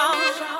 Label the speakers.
Speaker 1: shout.